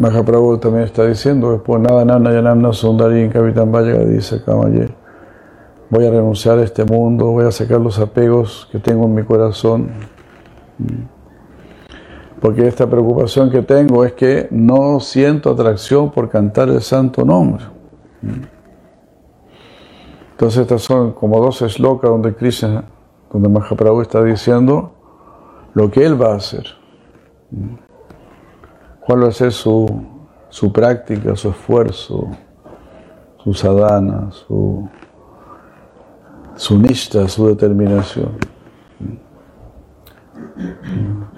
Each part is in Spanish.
Mahaprabhu también está diciendo, después nada, nana, yanamna, sundari, en Capitán Valle dice Kamaye, voy a renunciar a este mundo, voy a sacar los apegos que tengo en mi corazón. Porque esta preocupación que tengo es que no siento atracción por cantar el santo nombre. Entonces estas son como dos eslocas donde Krishna, donde Mahaprabhu está diciendo lo que él va a hacer cuál va a ser su, su práctica, su esfuerzo, su sadhana, su, su su determinación.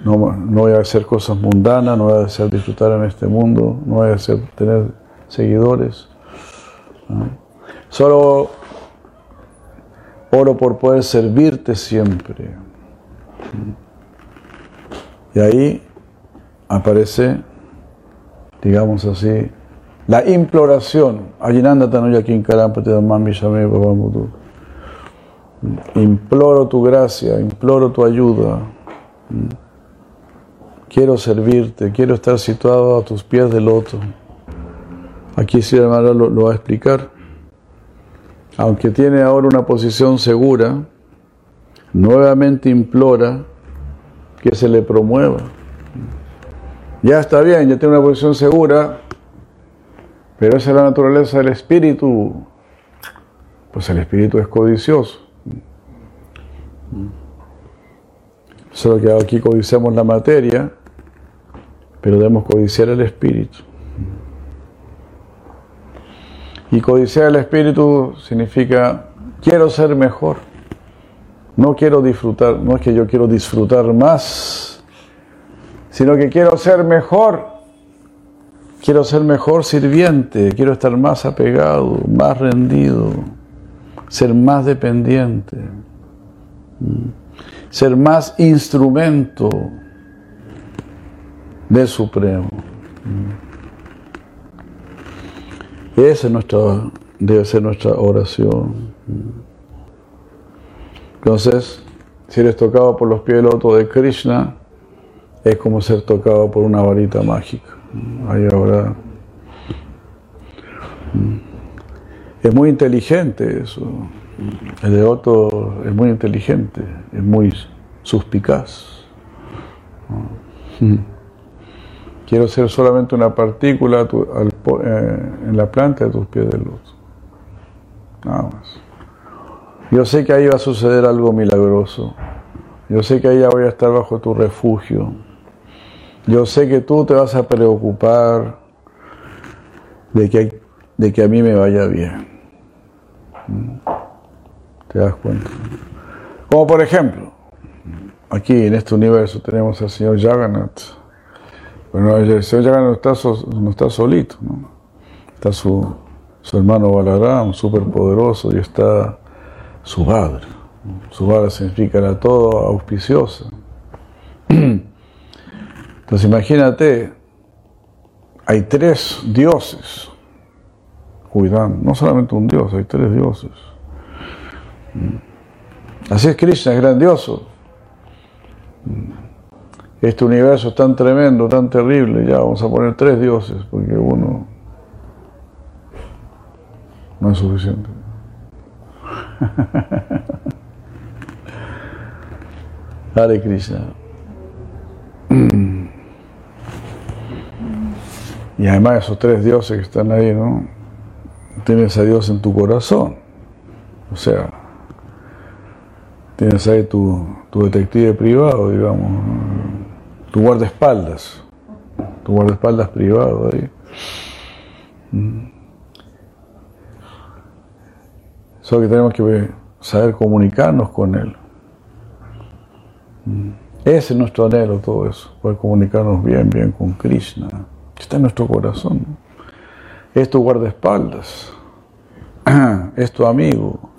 No, no, voy a hacer cosas mundanas, no voy a hacer disfrutar en este mundo, no voy a hacer tener seguidores. Solo oro por poder servirte siempre. Y ahí aparece digamos así, la imploración, imploro tu gracia, imploro tu ayuda, quiero servirte, quiero estar situado a tus pies de loto. Aquí sí hermano lo, lo va a explicar. Aunque tiene ahora una posición segura, nuevamente implora que se le promueva ya está bien, ya tiene una posición segura, pero esa es la naturaleza del espíritu. Pues el espíritu es codicioso. Solo que aquí codiciamos la materia, pero debemos codiciar el espíritu. Y codiciar el espíritu significa quiero ser mejor. No quiero disfrutar, no es que yo quiero disfrutar más sino que quiero ser mejor. Quiero ser mejor sirviente, quiero estar más apegado, más rendido, ser más dependiente, ser más instrumento del Supremo. Esa es nuestra, debe ser nuestra oración. Entonces, si eres tocado por los pies del loto de Krishna, es como ser tocado por una varita mágica. Ahí ahora. Mm. Es muy inteligente eso. El devoto es muy inteligente, es muy suspicaz. Mm. Quiero ser solamente una partícula eh, en la planta de tus pies de luz. Nada más. Yo sé que ahí va a suceder algo milagroso. Yo sé que ahí ya voy a estar bajo tu refugio. Yo sé que tú te vas a preocupar de que, de que a mí me vaya bien. ¿Te das cuenta? Como por ejemplo, aquí en este universo tenemos al señor Jagannath. Bueno, el señor Jagannath no está, solito, ¿no? Está su, su hermano Balaram, súper poderoso, y está su padre. Su padre significa era todo auspiciosa. Entonces imagínate, hay tres dioses cuidando, no solamente un dios, hay tres dioses. Mm. Así es Krishna, es grandioso. Mm. Este universo es tan tremendo, tan terrible, ya vamos a poner tres dioses, porque uno no es suficiente. Hare Krishna. Y además esos tres dioses que están ahí, ¿no? Tienes a Dios en tu corazón. O sea, tienes ahí tu, detective privado, digamos, tu guardaespaldas, tu guardaespaldas privado ahí. Mm. Solo que tenemos que saber comunicarnos con Él. Mm. Ese es nuestro anhelo, todo eso, poder comunicarnos bien, bien con Krishna. Está en nuestro corazón. Es tu guardaespaldas, es tu amigo,